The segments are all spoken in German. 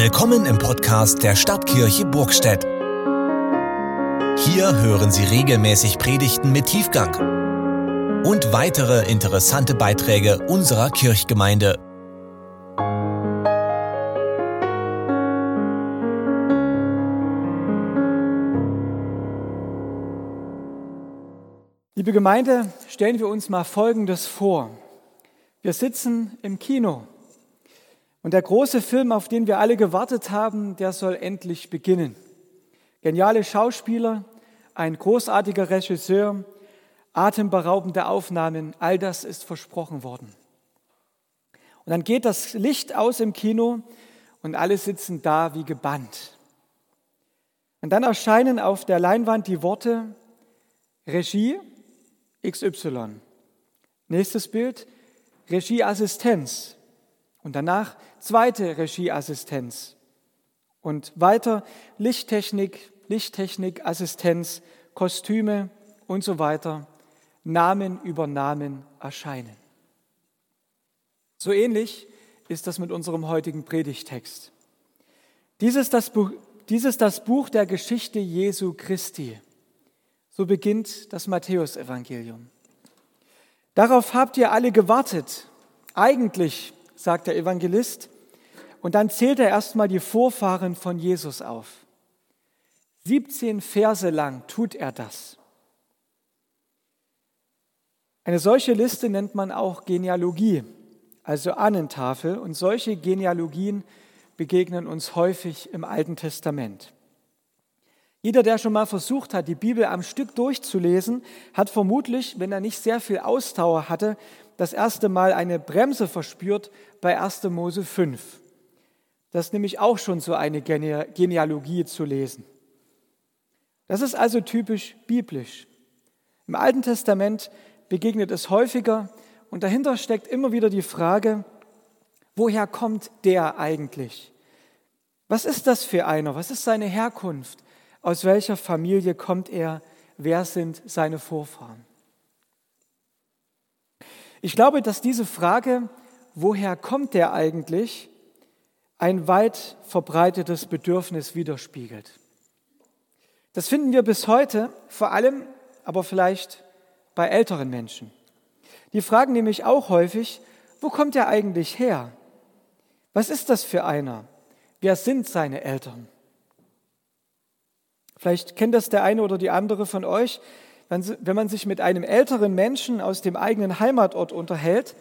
Willkommen im Podcast der Stadtkirche Burgstedt. Hier hören Sie regelmäßig Predigten mit Tiefgang und weitere interessante Beiträge unserer Kirchgemeinde. Liebe Gemeinde, stellen wir uns mal Folgendes vor. Wir sitzen im Kino und der große Film, auf den wir alle gewartet haben, der soll endlich beginnen. Geniale Schauspieler, ein großartiger Regisseur, atemberaubende Aufnahmen, all das ist versprochen worden. Und dann geht das Licht aus im Kino und alle sitzen da wie gebannt. Und dann erscheinen auf der Leinwand die Worte Regie XY. Nächstes Bild, Regieassistenz. Und danach zweite Regieassistenz. Und weiter Lichttechnik, Lichttechnikassistenz, Kostüme und so weiter. Namen über Namen erscheinen. So ähnlich ist das mit unserem heutigen Predigtext. Dieses das Buch, dieses das Buch der Geschichte Jesu Christi. So beginnt das Matthäusevangelium. Darauf habt ihr alle gewartet. Eigentlich sagt der Evangelist. Und dann zählt er erstmal die Vorfahren von Jesus auf. 17 Verse lang tut er das. Eine solche Liste nennt man auch Genealogie, also Ahnentafel. Und solche Genealogien begegnen uns häufig im Alten Testament. Jeder, der schon mal versucht hat, die Bibel am Stück durchzulesen, hat vermutlich, wenn er nicht sehr viel Ausdauer hatte, das erste Mal eine Bremse verspürt bei 1. Mose 5. Das ist nämlich auch schon so eine Genealogie zu lesen. Das ist also typisch biblisch. Im Alten Testament begegnet es häufiger und dahinter steckt immer wieder die Frage, woher kommt der eigentlich? Was ist das für einer? Was ist seine Herkunft? Aus welcher Familie kommt er? Wer sind seine Vorfahren? Ich glaube, dass diese Frage, woher kommt der eigentlich, ein weit verbreitetes Bedürfnis widerspiegelt. Das finden wir bis heute, vor allem aber vielleicht bei älteren Menschen. Die fragen nämlich auch häufig, wo kommt er eigentlich her? Was ist das für einer? Wer sind seine Eltern? Vielleicht kennt das der eine oder die andere von euch, wenn man sich mit einem älteren Menschen aus dem eigenen Heimatort unterhält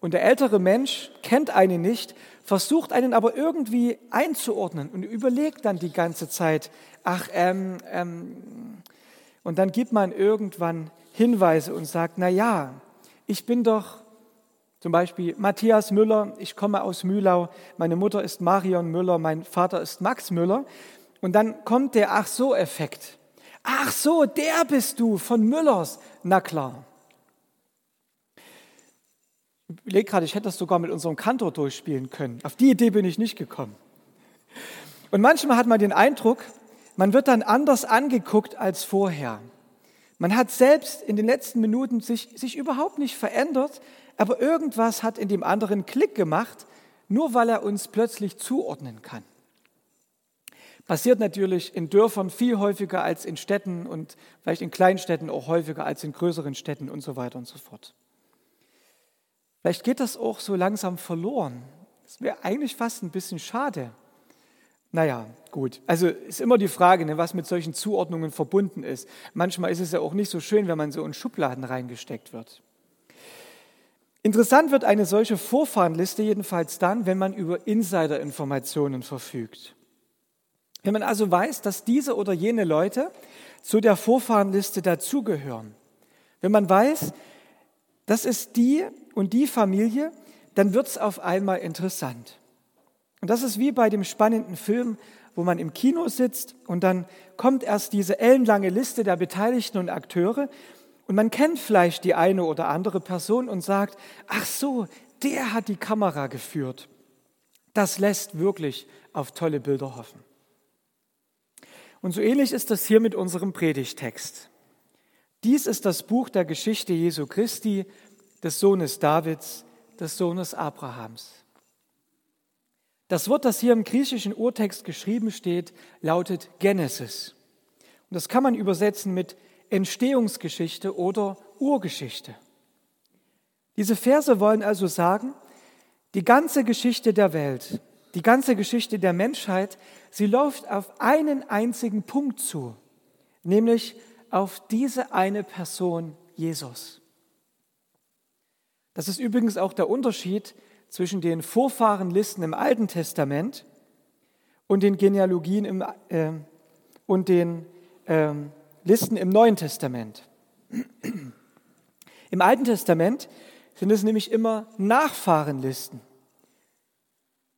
und der ältere Mensch kennt einen nicht, versucht einen aber irgendwie einzuordnen und überlegt dann die ganze Zeit, ach, ähm, ähm, und dann gibt man irgendwann Hinweise und sagt, na ja, ich bin doch zum Beispiel Matthias Müller, ich komme aus Mühlau, meine Mutter ist Marion Müller, mein Vater ist Max Müller. Und dann kommt der Ach so Effekt. Ach so, der bist du von Müllers. Na klar. Ich überlege gerade, ich hätte das sogar mit unserem Kantor durchspielen können. Auf die Idee bin ich nicht gekommen. Und manchmal hat man den Eindruck, man wird dann anders angeguckt als vorher. Man hat selbst in den letzten Minuten sich, sich überhaupt nicht verändert, aber irgendwas hat in dem anderen Klick gemacht, nur weil er uns plötzlich zuordnen kann. Passiert natürlich in Dörfern viel häufiger als in Städten und vielleicht in Kleinstädten auch häufiger als in größeren Städten und so weiter und so fort. Vielleicht geht das auch so langsam verloren. Das wäre eigentlich fast ein bisschen schade. Naja, gut. Also ist immer die Frage, ne, was mit solchen Zuordnungen verbunden ist. Manchmal ist es ja auch nicht so schön, wenn man so in Schubladen reingesteckt wird. Interessant wird eine solche Vorfahrenliste jedenfalls dann, wenn man über Insider-Informationen verfügt. Wenn man also weiß, dass diese oder jene Leute zu der Vorfahrenliste dazugehören, wenn man weiß, das ist die und die Familie, dann wird es auf einmal interessant. Und das ist wie bei dem spannenden Film, wo man im Kino sitzt und dann kommt erst diese ellenlange Liste der Beteiligten und Akteure und man kennt vielleicht die eine oder andere Person und sagt, ach so, der hat die Kamera geführt. Das lässt wirklich auf tolle Bilder hoffen. Und so ähnlich ist das hier mit unserem Predigtext. Dies ist das Buch der Geschichte Jesu Christi, des Sohnes Davids, des Sohnes Abrahams. Das Wort, das hier im griechischen Urtext geschrieben steht, lautet Genesis. Und das kann man übersetzen mit Entstehungsgeschichte oder Urgeschichte. Diese Verse wollen also sagen, die ganze Geschichte der Welt, die ganze Geschichte der Menschheit, sie läuft auf einen einzigen Punkt zu, nämlich auf diese eine Person, Jesus. Das ist übrigens auch der Unterschied zwischen den Vorfahrenlisten im Alten Testament und den Genealogien im, äh, und den äh, Listen im Neuen Testament. Im Alten Testament sind es nämlich immer Nachfahrenlisten.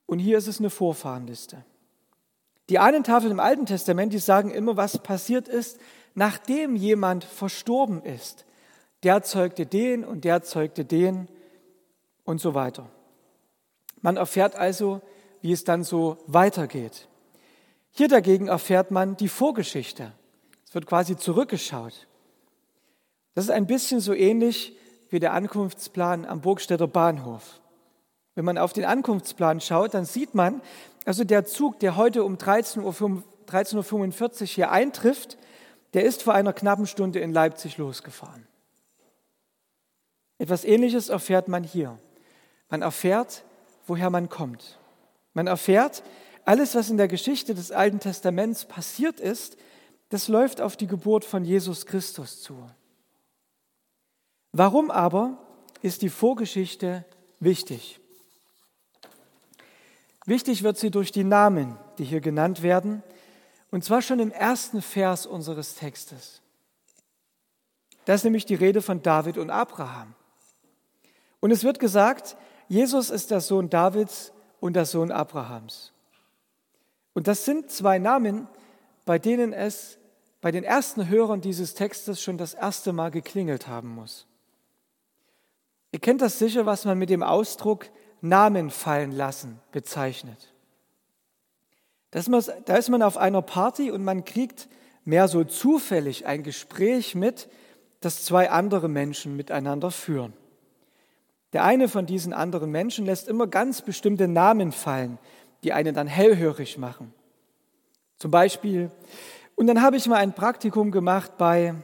Und hier ist es eine Vorfahrenliste. Die einen Tafeln im Alten Testament, die sagen immer, was passiert ist, nachdem jemand verstorben ist. Der zeugte den und der zeugte den und so weiter. Man erfährt also, wie es dann so weitergeht. Hier dagegen erfährt man die Vorgeschichte. Es wird quasi zurückgeschaut. Das ist ein bisschen so ähnlich wie der Ankunftsplan am Burgstädter Bahnhof. Wenn man auf den Ankunftsplan schaut, dann sieht man, also der Zug, der heute um 13.45 Uhr 13 hier eintrifft, der ist vor einer knappen Stunde in Leipzig losgefahren. Etwas Ähnliches erfährt man hier. Man erfährt, woher man kommt. Man erfährt, alles, was in der Geschichte des Alten Testaments passiert ist, das läuft auf die Geburt von Jesus Christus zu. Warum aber ist die Vorgeschichte wichtig? Wichtig wird sie durch die Namen, die hier genannt werden, und zwar schon im ersten Vers unseres Textes. Da ist nämlich die Rede von David und Abraham. Und es wird gesagt, Jesus ist der Sohn Davids und der Sohn Abrahams. Und das sind zwei Namen, bei denen es bei den ersten Hörern dieses Textes schon das erste Mal geklingelt haben muss. Ihr kennt das sicher, was man mit dem Ausdruck Namen fallen lassen bezeichnet. Da ist man auf einer Party und man kriegt mehr so zufällig ein Gespräch mit, das zwei andere Menschen miteinander führen. Der eine von diesen anderen Menschen lässt immer ganz bestimmte Namen fallen, die einen dann hellhörig machen. Zum Beispiel, und dann habe ich mal ein Praktikum gemacht bei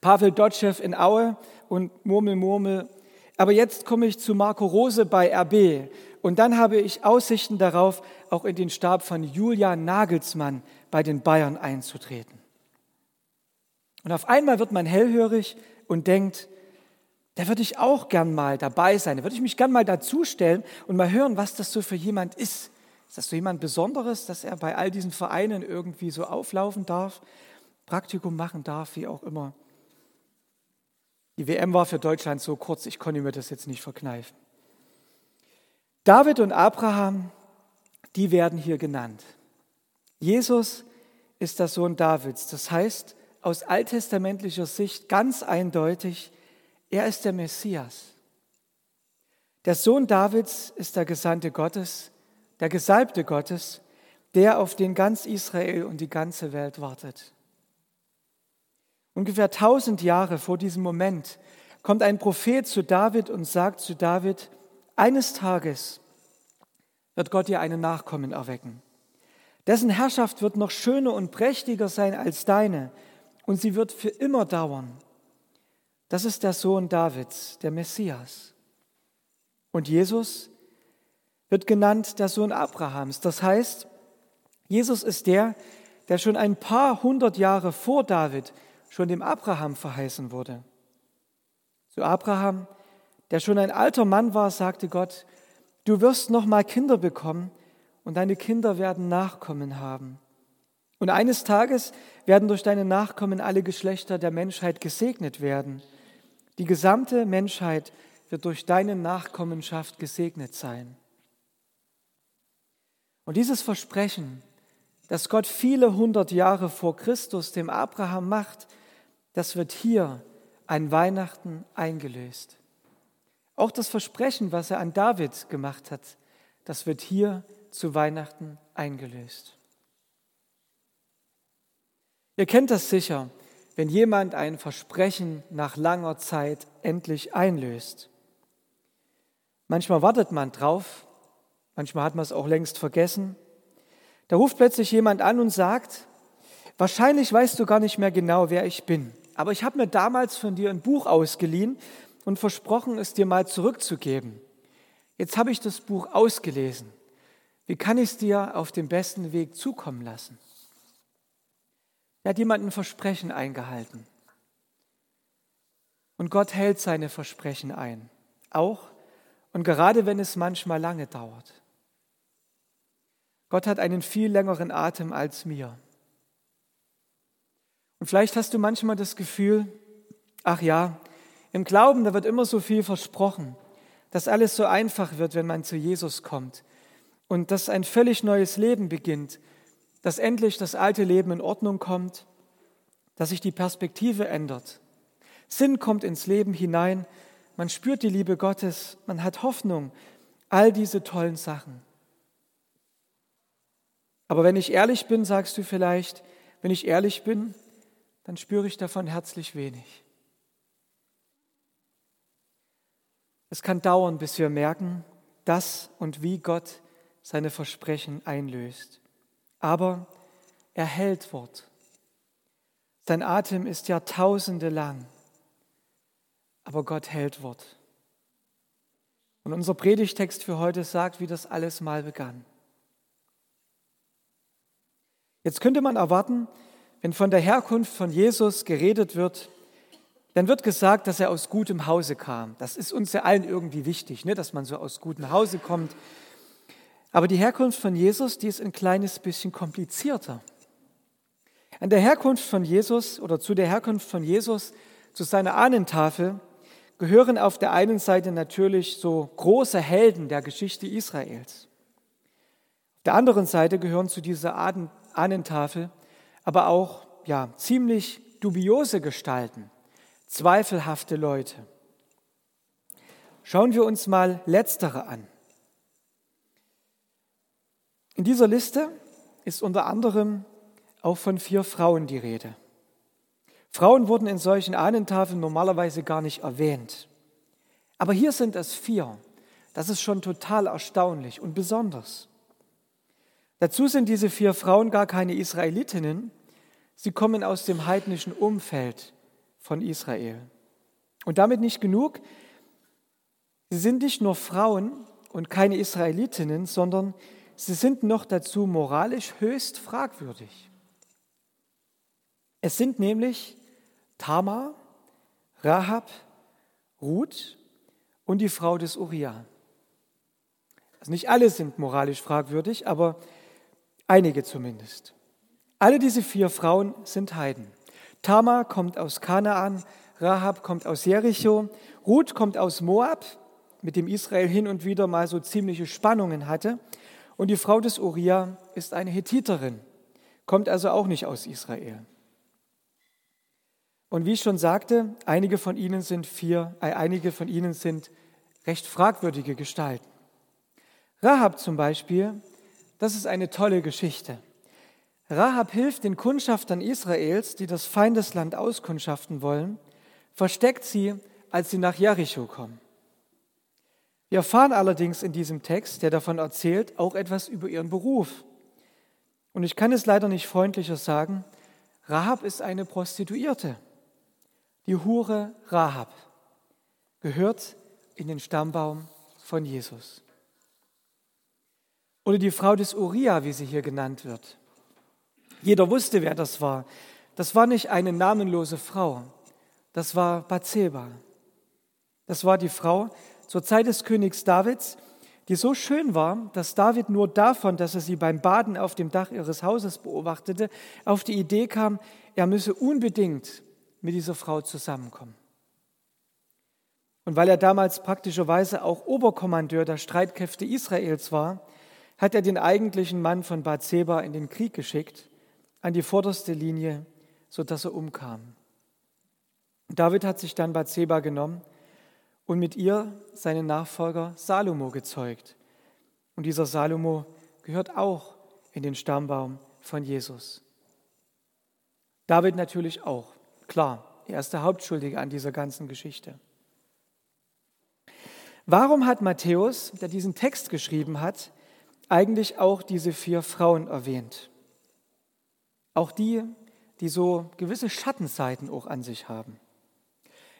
Pavel Dotschew in Aue und Murmel, Murmel. Aber jetzt komme ich zu Marco Rose bei RB und dann habe ich Aussichten darauf, auch in den Stab von Julian Nagelsmann bei den Bayern einzutreten. Und auf einmal wird man hellhörig und denkt, da würde ich auch gern mal dabei sein. Da würde ich mich gern mal dazustellen und mal hören, was das so für jemand ist. Ist das so jemand Besonderes, dass er bei all diesen Vereinen irgendwie so auflaufen darf, Praktikum machen darf, wie auch immer. Die WM war für Deutschland so kurz, ich konnte mir das jetzt nicht verkneifen. David und Abraham, die werden hier genannt. Jesus ist der Sohn Davids. Das heißt, aus alttestamentlicher Sicht ganz eindeutig, er ist der Messias. Der Sohn Davids ist der Gesandte Gottes, der Gesalbte Gottes, der auf den ganz Israel und die ganze Welt wartet. Ungefähr tausend Jahre vor diesem Moment kommt ein Prophet zu David und sagt zu David, eines Tages wird Gott dir einen Nachkommen erwecken. Dessen Herrschaft wird noch schöner und prächtiger sein als deine und sie wird für immer dauern. Das ist der Sohn Davids, der Messias. Und Jesus wird genannt der Sohn Abrahams. Das heißt, Jesus ist der, der schon ein paar hundert Jahre vor David schon dem Abraham verheißen wurde. Zu Abraham, der schon ein alter Mann war, sagte Gott, du wirst noch mal Kinder bekommen und deine Kinder werden Nachkommen haben. Und eines Tages werden durch deine Nachkommen alle Geschlechter der Menschheit gesegnet werden. Die gesamte Menschheit wird durch deine Nachkommenschaft gesegnet sein. Und dieses Versprechen, das Gott viele hundert Jahre vor Christus dem Abraham macht, das wird hier an Weihnachten eingelöst. Auch das Versprechen, was er an David gemacht hat, das wird hier zu Weihnachten eingelöst. Ihr kennt das sicher wenn jemand ein Versprechen nach langer Zeit endlich einlöst. Manchmal wartet man drauf, manchmal hat man es auch längst vergessen. Da ruft plötzlich jemand an und sagt, wahrscheinlich weißt du gar nicht mehr genau, wer ich bin, aber ich habe mir damals von dir ein Buch ausgeliehen und versprochen, es dir mal zurückzugeben. Jetzt habe ich das Buch ausgelesen. Wie kann ich es dir auf dem besten Weg zukommen lassen? Er hat jemand ein Versprechen eingehalten. Und Gott hält seine Versprechen ein. Auch und gerade wenn es manchmal lange dauert. Gott hat einen viel längeren Atem als mir. Und vielleicht hast du manchmal das Gefühl, ach ja, im Glauben, da wird immer so viel versprochen, dass alles so einfach wird, wenn man zu Jesus kommt und dass ein völlig neues Leben beginnt, dass endlich das alte Leben in Ordnung kommt, dass sich die Perspektive ändert. Sinn kommt ins Leben hinein, man spürt die Liebe Gottes, man hat Hoffnung, all diese tollen Sachen. Aber wenn ich ehrlich bin, sagst du vielleicht, wenn ich ehrlich bin, dann spüre ich davon herzlich wenig. Es kann dauern, bis wir merken, dass und wie Gott seine Versprechen einlöst. Aber er hält Wort. Sein Atem ist Jahrtausende lang, aber Gott hält Wort. Und unser Predigtext für heute sagt, wie das alles mal begann. Jetzt könnte man erwarten, wenn von der Herkunft von Jesus geredet wird, dann wird gesagt, dass er aus gutem Hause kam. Das ist uns ja allen irgendwie wichtig, ne? dass man so aus gutem Hause kommt. Aber die Herkunft von Jesus, die ist ein kleines bisschen komplizierter. An der Herkunft von Jesus oder zu der Herkunft von Jesus, zu seiner Ahnentafel, gehören auf der einen Seite natürlich so große Helden der Geschichte Israels. Auf der anderen Seite gehören zu dieser Ahnentafel aber auch ja, ziemlich dubiose Gestalten, zweifelhafte Leute. Schauen wir uns mal letztere an. In dieser Liste ist unter anderem auch von vier Frauen die Rede. Frauen wurden in solchen Ahnentafeln normalerweise gar nicht erwähnt. Aber hier sind es vier. Das ist schon total erstaunlich und besonders. Dazu sind diese vier Frauen gar keine Israelitinnen, sie kommen aus dem heidnischen Umfeld von Israel. Und damit nicht genug, sie sind nicht nur Frauen und keine Israelitinnen, sondern sie sind noch dazu moralisch höchst fragwürdig. Es sind nämlich Tamar, Rahab, Ruth und die Frau des Uriah. Also nicht alle sind moralisch fragwürdig, aber Einige zumindest. Alle diese vier Frauen sind Heiden. Tamar kommt aus Kanaan, Rahab kommt aus Jericho, Ruth kommt aus Moab, mit dem Israel hin und wieder mal so ziemliche Spannungen hatte. Und die Frau des Uriah ist eine Hethiterin, kommt also auch nicht aus Israel. Und wie ich schon sagte, einige von ihnen sind vier, äh, einige von ihnen sind recht fragwürdige Gestalten. Rahab zum Beispiel das ist eine tolle Geschichte. Rahab hilft den Kundschaftern Israels, die das Feindesland auskundschaften wollen, versteckt sie, als sie nach Jericho kommen. Wir erfahren allerdings in diesem Text, der davon erzählt, auch etwas über ihren Beruf. Und ich kann es leider nicht freundlicher sagen, Rahab ist eine Prostituierte. Die Hure Rahab gehört in den Stammbaum von Jesus. Oder die Frau des Uriah, wie sie hier genannt wird. Jeder wusste, wer das war. Das war nicht eine namenlose Frau. Das war Bathseba. Das war die Frau zur Zeit des Königs Davids, die so schön war, dass David nur davon, dass er sie beim Baden auf dem Dach ihres Hauses beobachtete, auf die Idee kam, er müsse unbedingt mit dieser Frau zusammenkommen. Und weil er damals praktischerweise auch Oberkommandeur der Streitkräfte Israels war, hat er den eigentlichen Mann von Bathseba in den Krieg geschickt, an die vorderste Linie, sodass er umkam. David hat sich dann Bathseba genommen und mit ihr seinen Nachfolger Salomo gezeugt. Und dieser Salomo gehört auch in den Stammbaum von Jesus. David natürlich auch, klar, er ist der Hauptschuldige an dieser ganzen Geschichte. Warum hat Matthäus, der diesen Text geschrieben hat, eigentlich auch diese vier Frauen erwähnt. Auch die, die so gewisse Schattenseiten auch an sich haben.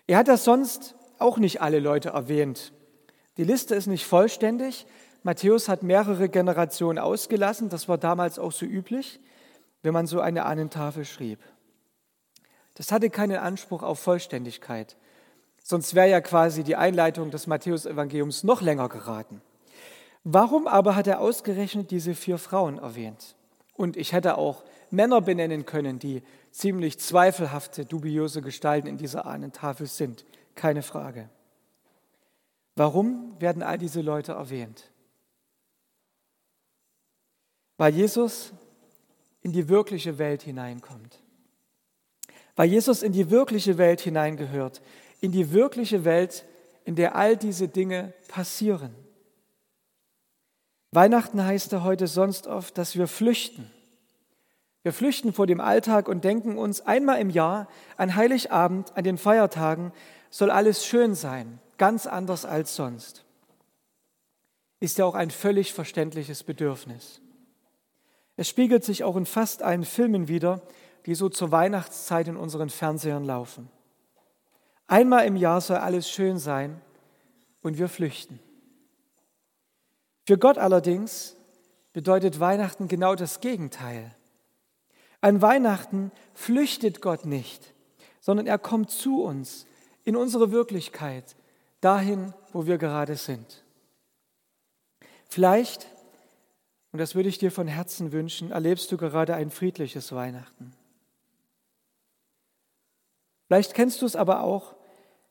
Er hat das sonst auch nicht alle Leute erwähnt. Die Liste ist nicht vollständig. Matthäus hat mehrere Generationen ausgelassen. Das war damals auch so üblich, wenn man so eine Ahnentafel schrieb. Das hatte keinen Anspruch auf Vollständigkeit. Sonst wäre ja quasi die Einleitung des Matthäus-Evangeliums noch länger geraten. Warum aber hat er ausgerechnet diese vier Frauen erwähnt? Und ich hätte auch Männer benennen können, die ziemlich zweifelhafte, dubiose Gestalten in dieser Ahnentafel sind. Keine Frage. Warum werden all diese Leute erwähnt? Weil Jesus in die wirkliche Welt hineinkommt. Weil Jesus in die wirkliche Welt hineingehört. In die wirkliche Welt, in der all diese Dinge passieren. Weihnachten heißt ja heute sonst oft, dass wir flüchten. Wir flüchten vor dem Alltag und denken uns einmal im Jahr, an Heiligabend, an den Feiertagen, soll alles schön sein, ganz anders als sonst. Ist ja auch ein völlig verständliches Bedürfnis. Es spiegelt sich auch in fast allen Filmen wieder, die so zur Weihnachtszeit in unseren Fernsehern laufen. Einmal im Jahr soll alles schön sein und wir flüchten. Für Gott allerdings bedeutet Weihnachten genau das Gegenteil. An Weihnachten flüchtet Gott nicht, sondern er kommt zu uns, in unsere Wirklichkeit, dahin, wo wir gerade sind. Vielleicht, und das würde ich dir von Herzen wünschen, erlebst du gerade ein friedliches Weihnachten. Vielleicht kennst du es aber auch,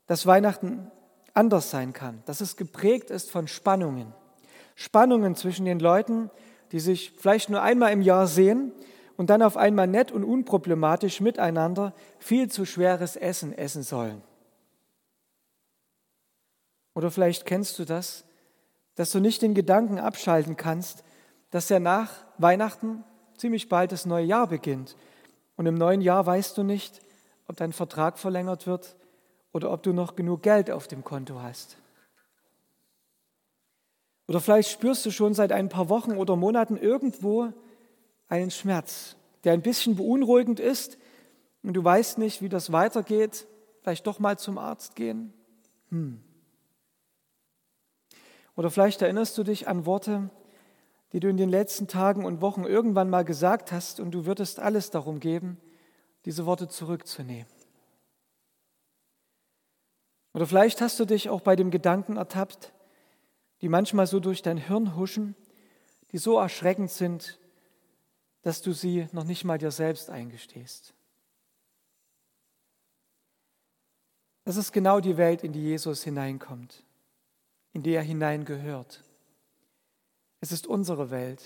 dass Weihnachten anders sein kann, dass es geprägt ist von Spannungen. Spannungen zwischen den Leuten, die sich vielleicht nur einmal im Jahr sehen und dann auf einmal nett und unproblematisch miteinander viel zu schweres Essen essen sollen. Oder vielleicht kennst du das, dass du nicht den Gedanken abschalten kannst, dass ja nach Weihnachten ziemlich bald das neue Jahr beginnt. Und im neuen Jahr weißt du nicht, ob dein Vertrag verlängert wird oder ob du noch genug Geld auf dem Konto hast. Oder vielleicht spürst du schon seit ein paar Wochen oder Monaten irgendwo einen Schmerz, der ein bisschen beunruhigend ist und du weißt nicht, wie das weitergeht, vielleicht doch mal zum Arzt gehen. Hm. Oder vielleicht erinnerst du dich an Worte, die du in den letzten Tagen und Wochen irgendwann mal gesagt hast und du würdest alles darum geben, diese Worte zurückzunehmen. Oder vielleicht hast du dich auch bei dem Gedanken ertappt, die manchmal so durch dein Hirn huschen, die so erschreckend sind, dass du sie noch nicht mal dir selbst eingestehst. Das ist genau die Welt, in die Jesus hineinkommt, in die er hineingehört. Es ist unsere Welt.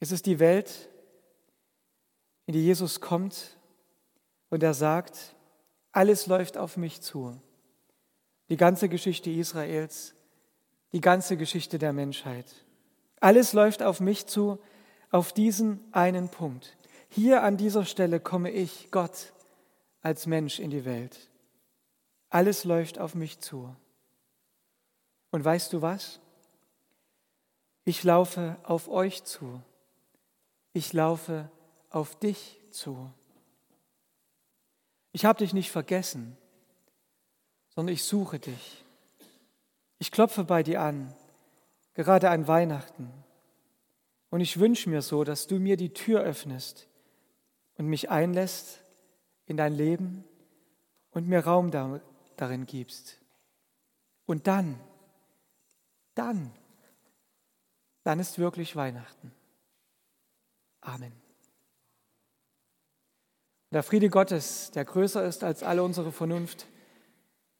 Es ist die Welt, in die Jesus kommt und er sagt, alles läuft auf mich zu. Die ganze Geschichte Israels, die ganze Geschichte der Menschheit. Alles läuft auf mich zu auf diesen einen Punkt. Hier an dieser Stelle komme ich, Gott, als Mensch in die Welt. Alles läuft auf mich zu. Und weißt du was? Ich laufe auf euch zu. Ich laufe auf dich zu. Ich habe dich nicht vergessen, sondern ich suche dich. Ich klopfe bei dir an, gerade an Weihnachten. Und ich wünsche mir so, dass du mir die Tür öffnest und mich einlässt in dein Leben und mir Raum darin gibst. Und dann, dann, dann ist wirklich Weihnachten. Amen. Der Friede Gottes, der größer ist als alle unsere Vernunft,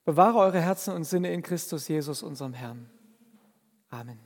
bewahre eure Herzen und Sinne in Christus Jesus, unserem Herrn. Amen.